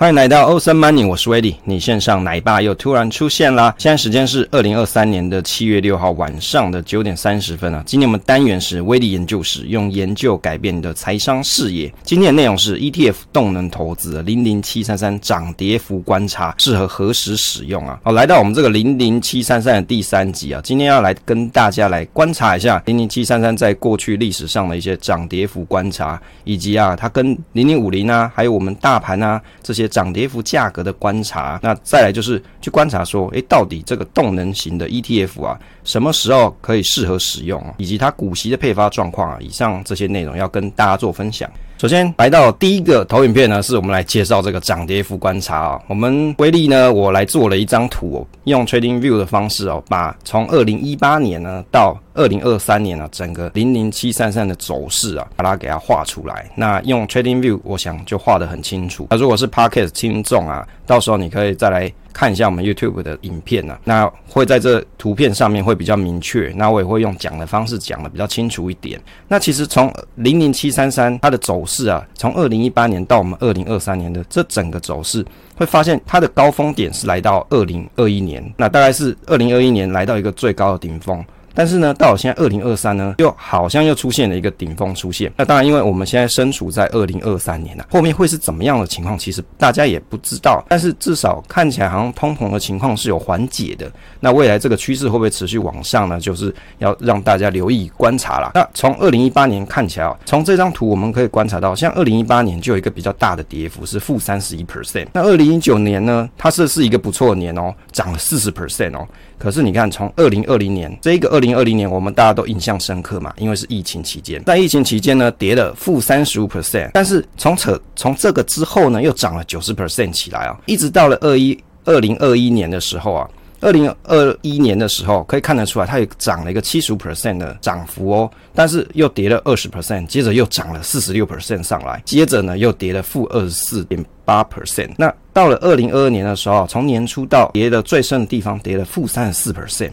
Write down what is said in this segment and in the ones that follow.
欢迎来到欧森 Money，我是威利。你线上奶爸又突然出现啦！现在时间是二零二三年的七月六号晚上的九点三十分啊。今天我们单元是威利研究室，用研究改变你的财商视野。今天的内容是 ETF 动能投资零零七三三涨跌幅观察，适合何时使用啊？好，来到我们这个零零七三三的第三集啊，今天要来跟大家来观察一下零零七三三在过去历史上的一些涨跌幅观察，以及啊，它跟零零五零啊，还有我们大盘啊这些。涨跌幅价格的观察，那再来就是去观察说，诶，到底这个动能型的 ETF 啊，什么时候可以适合使用，以及它股息的配发状况啊，以上这些内容要跟大家做分享。首先来到第一个投影片呢，是我们来介绍这个涨跌幅观察啊。我们威力呢，我来做了一张图哦，用 Trading View 的方式哦，把从二零一八年呢到二零二三年啊，整个零零七三三的走势啊，把它给它画出来。那用 Trading View，我想就画得很清楚。那如果是 Podcast 听众啊，到时候你可以再来。看一下我们 YouTube 的影片、啊，那会在这图片上面会比较明确。那我也会用讲的方式讲的比较清楚一点。那其实从零零七三三它的走势啊，从二零一八年到我们二零二三年的这整个走势，会发现它的高峰点是来到二零二一年，那大概是二零二一年来到一个最高的顶峰。但是呢，到了现在二零二三呢，又好像又出现了一个顶峰出现。那当然，因为我们现在身处在二零二三年了，后面会是怎么样的情况，其实大家也不知道。但是至少看起来好像通膨的情况是有缓解的。那未来这个趋势会不会持续往上呢？就是要让大家留意观察了。那从二零一八年看起来，从这张图我们可以观察到，像二零一八年就有一个比较大的跌幅，是负三十一 percent。那二零一九年呢，它是是一个不错的年哦，涨了四十 percent 哦。可是你看，从二零二零年这一个二零二零年，我们大家都印象深刻嘛，因为是疫情期间，在疫情期间呢，跌了负三十五 percent，但是从扯从这个之后呢，又涨了九十 percent 起来啊，一直到了二一二零二一年的时候啊。二零二一年的时候，可以看得出来，它也涨了一个七十五 percent 的涨幅哦，但是又跌了二十 percent，接着又涨了四十六 percent 上来，接着呢又跌了负二十四点八 percent。那到了二零二二年的时候，从年初到跌的最深的地方，跌了负三十四 percent。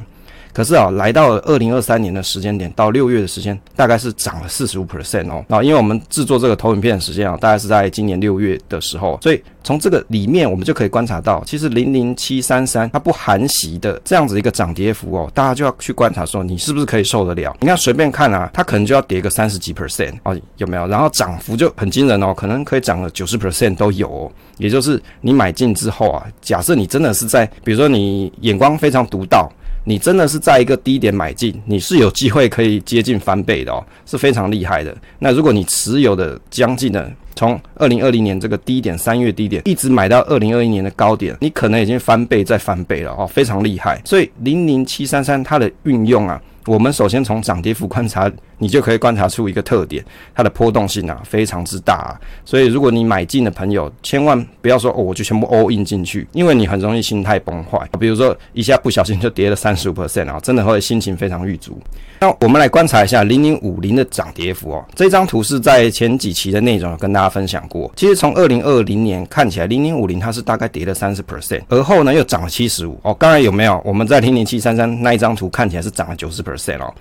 可是啊，来到了二零二三年的时间点，到六月的时间，大概是涨了四十五 percent 哦。那因为我们制作这个投影片的时间啊，大概是在今年六月的时候，所以从这个里面我们就可以观察到，其实零零七三三它不含息的这样子一个涨跌幅哦，大家就要去观察说，你是不是可以受得了？你看随便看啊，它可能就要跌个三十几 percent 哦，有没有？然后涨幅就很惊人哦，可能可以涨了九十 percent 都有。也就是你买进之后啊，假设你真的是在，比如说你眼光非常独到。你真的是在一个低点买进，你是有机会可以接近翻倍的哦，是非常厉害的。那如果你持有的将近的，从二零二零年这个低点，三月低点，一直买到二零二一年的高点，你可能已经翻倍再翻倍了哦，非常厉害。所以零零七三三它的运用啊。我们首先从涨跌幅观察，你就可以观察出一个特点，它的波动性啊非常之大啊。所以如果你买进的朋友，千万不要说哦，我就全部 all in 进去，因为你很容易心态崩坏。比如说一下不小心就跌了三十五 percent 啊，真的会心情非常郁卒。那我们来观察一下零零五零的涨跌幅哦。这张图是在前几期的内容有跟大家分享过。其实从二零二零年看起来，零零五零它是大概跌了三十 percent，而后呢又涨了七十五哦。刚才有没有我们在零零七三三那一张图看起来是涨了九十 percent？哦，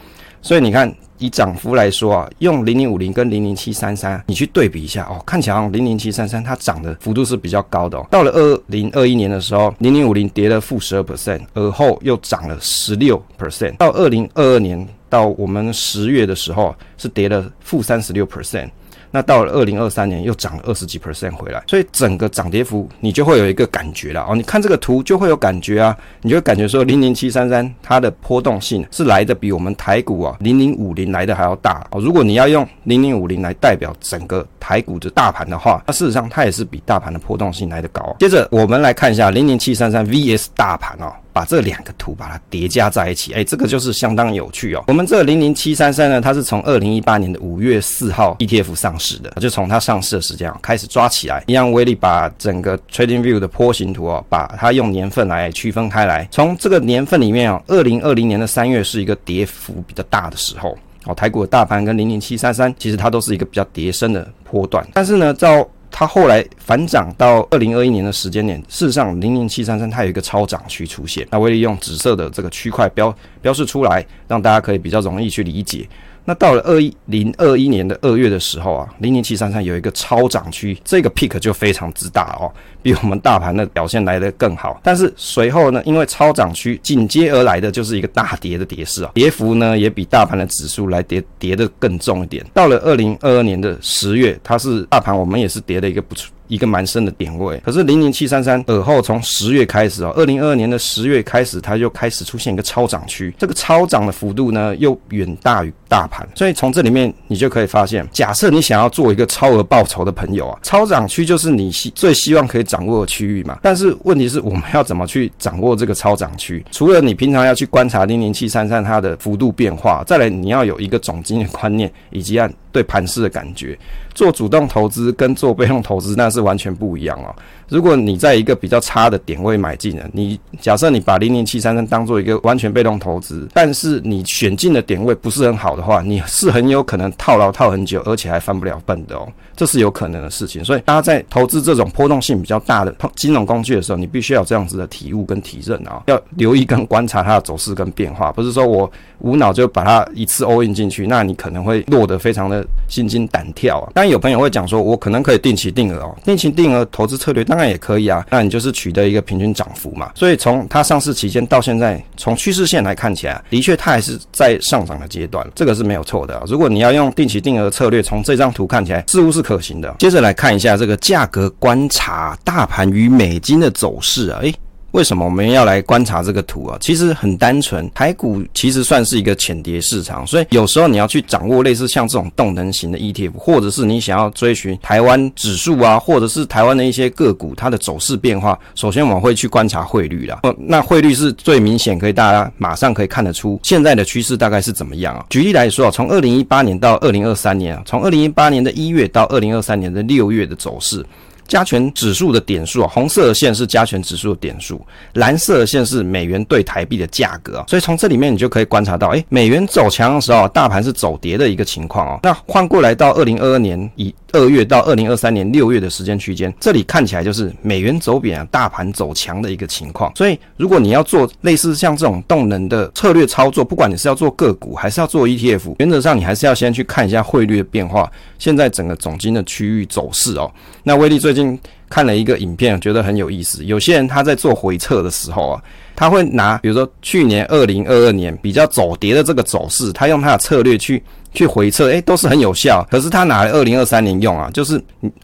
所以你看，以涨幅来说啊，用零零五零跟零零七三三，你去对比一下哦，看起来零零七三三它涨的幅度是比较高的哦。到了二零二一年的时候，零零五零跌了负十二 percent，而后又涨了十六 percent。到二零二二年到我们十月的时候，是跌了负三十六 percent。那到了二零二三年又涨了二十几 percent 回来，所以整个涨跌幅你就会有一个感觉了哦。你看这个图就会有感觉啊，你就会感觉说零零七三三它的波动性是来的比我们台股啊零零五零来的还要大哦。如果你要用零零五零来代表整个台股的大盘的话，那事实上它也是比大盘的波动性来的高。接着我们来看一下零零七三三 VS 大盘哦。把这两个图把它叠加在一起，哎，这个就是相当有趣哦。我们这个零零七三三呢，它是从二零一八年的五月四号 ETF 上市的，就从它上市的时间啊开始抓起来。一样威力把整个 Trading View 的波形图哦，把它用年份来区分开来。从这个年份里面哦，二零二零年的三月是一个跌幅比较大的时候哦。台股的大盘跟零零七三三其实它都是一个比较跌深的波段，但是呢，照它后来反涨到二零二一年的时间点，事实上零零七三三它有一个超涨区出现。那我利用紫色的这个区块标标示出来，让大家可以比较容易去理解。那到了二一零二一年的二月的时候啊，零零七三三有一个超涨区，这个 peak 就非常之大哦，比我们大盘的表现来得更好。但是随后呢，因为超涨区紧接而来的就是一个大跌的跌势啊，跌幅呢也比大盘的指数来跌跌得更重一点。到了二零二二年的十月，它是大盘我们也是跌了一个不错。一个蛮深的点位，可是零零七三三尔后从十月开始啊，二零二二年的十月开始，它就开始出现一个超涨区，这个超涨的幅度呢又远大于大盘，所以从这里面你就可以发现，假设你想要做一个超额报酬的朋友啊，超涨区就是你希最希望可以掌握的区域嘛。但是问题是我们要怎么去掌握这个超涨区？除了你平常要去观察零零七三三它的幅度变化，再来你要有一个总经的观念以及按对盘势的感觉。做主动投资跟做被动投资那是完全不一样哦。如果你在一个比较差的点位买进了，你假设你把零零七三三当做一个完全被动投资，但是你选进的点位不是很好的话，你是很有可能套牢套很久，而且还翻不了本的哦。这是有可能的事情。所以大家在投资这种波动性比较大的金融工具的时候，你必须要有这样子的体悟跟体认啊，要留意跟观察它的走势跟变化，不是说我无脑就把它一次 all in 进去，那你可能会落得非常的心惊胆跳啊。当然有朋友会讲说，我可能可以定期定额哦，定期定额投资策略那也可以啊，那你就是取得一个平均涨幅嘛。所以从它上市期间到现在，从趋势线来看起来，的确它还是在上涨的阶段，这个是没有错的。如果你要用定期定额策略，从这张图看起来似乎是可行的。接着来看一下这个价格观察，大盘与美金的走势啊，诶。为什么我们要来观察这个图啊？其实很单纯，台股其实算是一个浅跌市场，所以有时候你要去掌握类似像这种动能型的 ETF，或者是你想要追寻台湾指数啊，或者是台湾的一些个股它的走势变化，首先我们会去观察汇率啦。那汇率是最明显，可以大家马上可以看得出现在的趋势大概是怎么样啊？举例来说啊，从二零一八年到二零二三年啊，从二零一八年的一月到二零二三年的六月的走势。加权指数的点数啊，红色的线是加权指数的点数，蓝色的线是美元兑台币的价格啊，所以从这里面你就可以观察到，诶，美元走强的时候，大盘是走跌的一个情况哦。那换过来到二零二二年以二月到二零二三年六月的时间区间，这里看起来就是美元走贬啊，大盘走强的一个情况。所以如果你要做类似像这种动能的策略操作，不管你是要做个股还是要做 ETF，原则上你还是要先去看一下汇率的变化，现在整个总金的区域走势哦。那威利最近看了一个影片，觉得很有意思。有些人他在做回撤的时候啊，他会拿比如说去年二零二二年比较走跌的这个走势，他用他的策略去。去回测，诶，都是很有效。可是他拿来二零二三年用啊，就是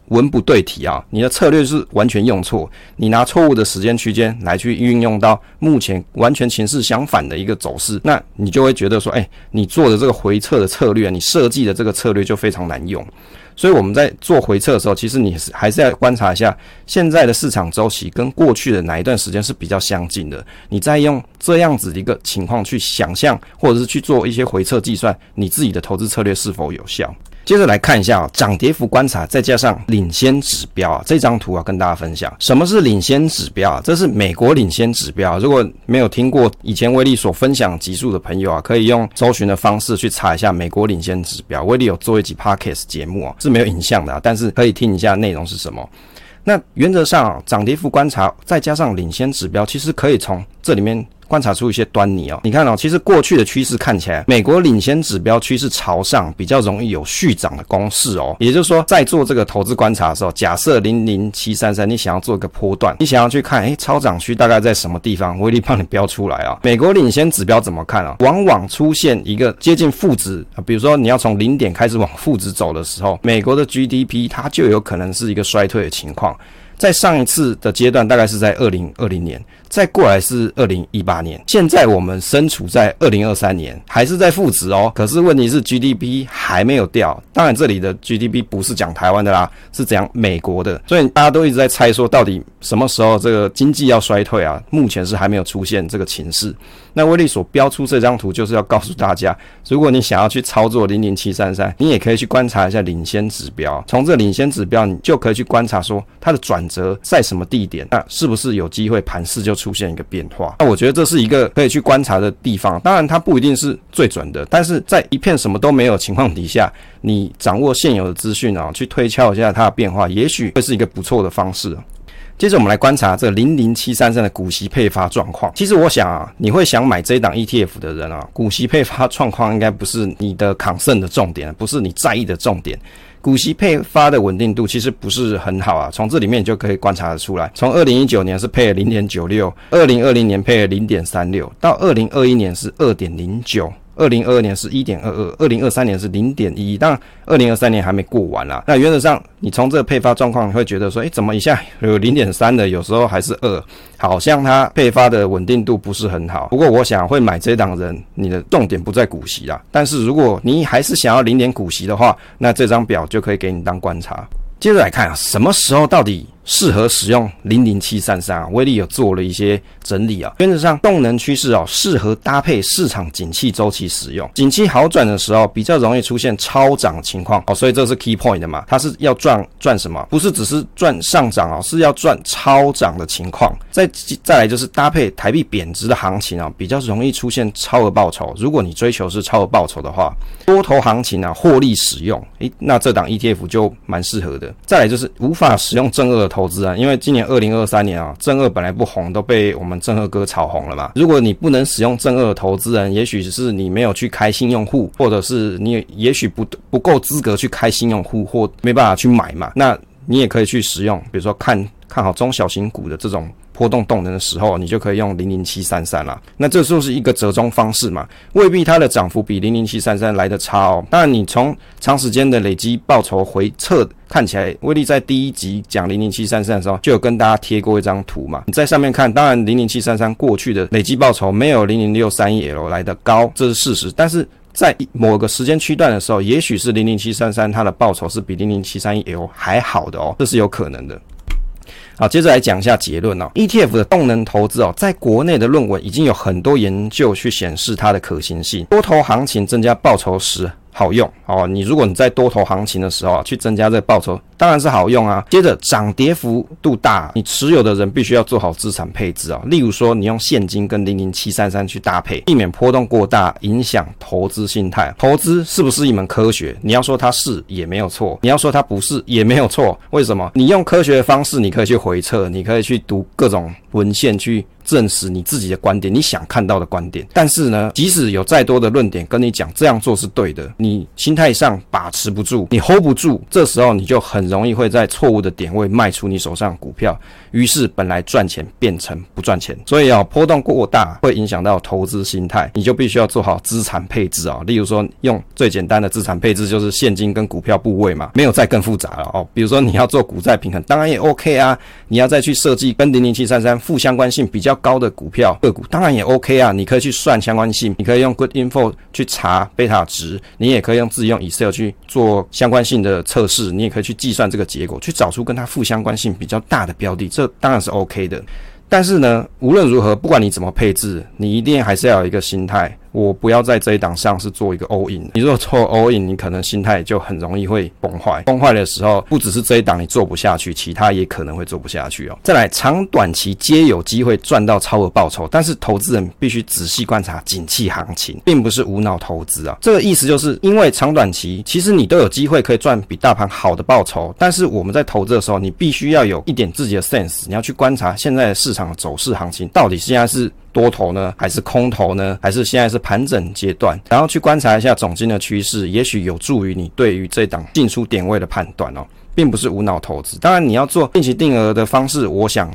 文不对题啊，你的策略是完全用错，你拿错误的时间区间来去运用到目前完全情势相反的一个走势，那你就会觉得说，诶，你做的这个回测的策略，你设计的这个策略就非常难用。所以我们在做回测的时候，其实你是还是要观察一下现在的市场周期跟过去的哪一段时间是比较相近的，你再用这样子的一个情况去想象，或者是去做一些回测计算，你自己的投资策略是否有效。接着来看一下啊，涨跌幅观察，再加上领先指标啊，这张图啊跟大家分享，什么是领先指标啊？这是美国领先指标。如果没有听过以前威利所分享集数的朋友啊，可以用搜寻的方式去查一下美国领先指标。威利有做一集 Podcast 节目啊，是没有影像的啊，但是可以听一下内容是什么。那原则上啊，涨跌幅观察再加上领先指标，其实可以从这里面。观察出一些端倪哦，你看哦，其实过去的趋势看起来，美国领先指标趋势朝上，比较容易有续涨的公式哦。也就是说，在做这个投资观察的时候，假设零零七三三，你想要做一个波段，你想要去看，诶，超涨区大概在什么地方？威力帮你标出来啊。美国领先指标怎么看啊？往往出现一个接近负值啊，比如说你要从零点开始往负值走的时候，美国的 GDP 它就有可能是一个衰退的情况。在上一次的阶段，大概是在二零二零年，再过来是二零一八年，现在我们身处在二零二三年，还是在负值哦。可是问题是 GDP 还没有掉，当然这里的 GDP 不是讲台湾的啦，是讲美国的，所以大家都一直在猜说，到底什么时候这个经济要衰退啊？目前是还没有出现这个情势。那威利所标出这张图，就是要告诉大家，如果你想要去操作零零七三三，你也可以去观察一下领先指标。从这领先指标，你就可以去观察说它的转折在什么地点，那是不是有机会盘势就出现一个变化？那我觉得这是一个可以去观察的地方。当然，它不一定是最准的，但是在一片什么都没有情况底下，你掌握现有的资讯啊，去推敲一下它的变化，也许会是一个不错的方式。接着我们来观察这零零七三三的股息配发状况。其实我想啊，你会想买这档 ETF 的人啊，股息配发状况应该不是你的抗胜的重点，不是你在意的重点。股息配发的稳定度其实不是很好啊，从这里面就可以观察得出来。从二零一九年是配了零点九六，二零二零年配了零点三六，到二零二一年是二点零九。二零二二年是一点二二，二零二三年是零点一，当然二零二三年还没过完啦。那原则上，你从这个配发状况，你会觉得说，诶，怎么一下有零点三的，有时候还是二，好像它配发的稳定度不是很好。不过，我想会买这档人，你的重点不在股息啦。但是如果你还是想要领点股息的话，那这张表就可以给你当观察。接着来看啊，什么时候到底适合使用零零七三三啊？威力有做了一些整理啊。原则上，动能趋势哦，适合搭配市场景气周期使用。景气好转的时候，比较容易出现超涨情况哦。所以这是 key point 的嘛，它是要赚赚什么？不是只是赚上涨哦，是要赚超涨的情况。再再来就是搭配台币贬值的行情啊，比较容易出现超额报酬。如果你追求是超额报酬的话，多头行情啊，获利使用，诶，那这档 ETF 就蛮适合的。再来就是无法使用正二投资人，因为今年二零二三年啊，正二本来不红，都被我们正二哥炒红了嘛。如果你不能使用正二的投资人，也许是你没有去开新用户，或者是你也许不不够资格去开新用户，或没办法去买嘛。那你也可以去使用，比如说看看好中小型股的这种。波动动能的时候，你就可以用零零七三三了。那这就是一个折中方式嘛，未必它的涨幅比零零七三三来的差哦。当然，你从长时间的累积报酬回撤看起来，威力在第一集讲零零七三三的时候，就有跟大家贴过一张图嘛。你在上面看，当然零零七三三过去的累积报酬没有零零六三一 L 来得高，这是事实。但是在某个时间区段的时候，也许是零零七三三它的报酬是比零零七三一 L 还好的哦，这是有可能的。好，接着来讲一下结论哦。ETF 的动能投资哦，在国内的论文已经有很多研究去显示它的可行性。多头行情增加报酬时。好用哦，你如果你在多头行情的时候啊，去增加这个报酬，当然是好用啊。接着涨跌幅度大，你持有的人必须要做好资产配置啊。例如说，你用现金跟零零七三三去搭配，避免波动过大影响投资心态。投资是不是一门科学？你要说它是也没有错，你要说它不是也没有错。为什么？你用科学的方式，你可以去回测，你可以去读各种文献去。证实你自己的观点，你想看到的观点。但是呢，即使有再多的论点跟你讲这样做是对的，你心态上把持不住，你 hold 不住，这时候你就很容易会在错误的点位卖出你手上的股票，于是本来赚钱变成不赚钱。所以啊，波动过大会影响到投资心态，你就必须要做好资产配置啊。例如说，用最简单的资产配置就是现金跟股票部位嘛，没有再更复杂了哦。比如说你要做股债平衡，当然也 OK 啊。你要再去设计跟零零七三三负相关性比较高的股票个股当然也 OK 啊，你可以去算相关性，你可以用 Good Info 去查贝塔值，你也可以用自己用 Excel 去做相关性的测试，你也可以去计算这个结果，去找出跟它负相关性比较大的标的，这当然是 OK 的。但是呢，无论如何，不管你怎么配置，你一定还是要有一个心态。我不要在这一档上是做一个 all in。你如果做 all in，你可能心态就很容易会崩坏。崩坏的时候，不只是这一档你做不下去，其他也可能会做不下去哦。再来，长短期皆有机会赚到超额报酬，但是投资人必须仔细观察景气行情，并不是无脑投资啊。这个意思就是因为长短期其实你都有机会可以赚比大盘好的报酬，但是我们在投资的时候，你必须要有一点自己的 sense，你要去观察现在市场走势行情到底现在是。多头呢，还是空头呢？还是现在是盘整阶段？然后去观察一下总金的趋势，也许有助于你对于这档进出点位的判断哦，并不是无脑投资。当然，你要做定期定额的方式，我想。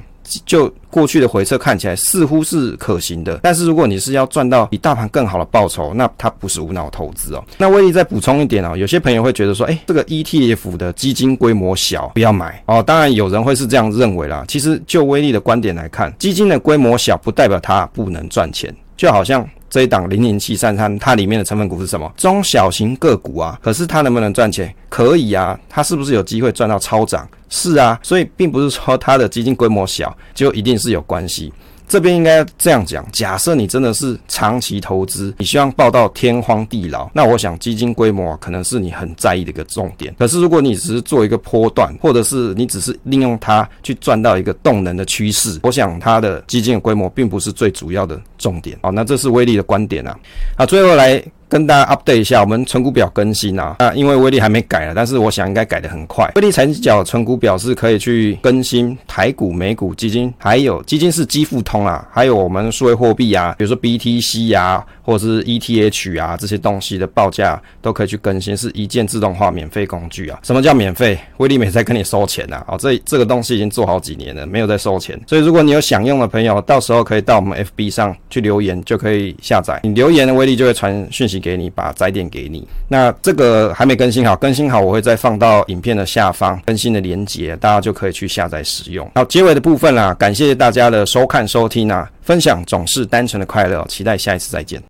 就过去的回撤看起来似乎是可行的，但是如果你是要赚到比大盘更好的报酬，那它不是无脑投资哦。那威力再补充一点哦，有些朋友会觉得说，诶，这个 ETF 的基金规模小，不要买哦。当然有人会是这样认为啦。其实就威力的观点来看，基金的规模小不代表它不能赚钱，就好像。这一档零零七三三，它里面的成分股是什么？中小型个股啊。可是它能不能赚钱？可以啊。它是不是有机会赚到超涨？是啊。所以并不是说它的基金规模小就一定是有关系。这边应该这样讲：假设你真的是长期投资，你希望报到天荒地老，那我想基金规模可能是你很在意的一个重点。可是如果你只是做一个波段，或者是你只是利用它去赚到一个动能的趋势，我想它的基金的规模并不是最主要的重点。好，那这是威力的观点啊。好，最后来跟大家 update 一下，我们存股表更新啊，啊，因为威力还没改了，但是我想应该改得很快。威力财经角存股表是可以去更新台股、美股基金，还有基金是基富通啊，还有我们数位货币啊，比如说 BTC 啊，或者是 ETH 啊这些东西的报价都可以去更新，是一键自动化免费工具啊。什么叫免费？威力没在跟你收钱啊。哦，这这个东西已经做好几年了，没有在收钱。所以如果你有想用的朋友，到时候可以到我们 FB 上去留言，就可以下载。你留言的威力就会传讯息给你，把摘点给你。那这个还没更新好，更新好我会再放到影片的下方更新的连接，大家就可以去下载使用。好，结尾的部分啦，感谢大家的收看收听啊，分享总是单纯的快乐，期待下一次再见。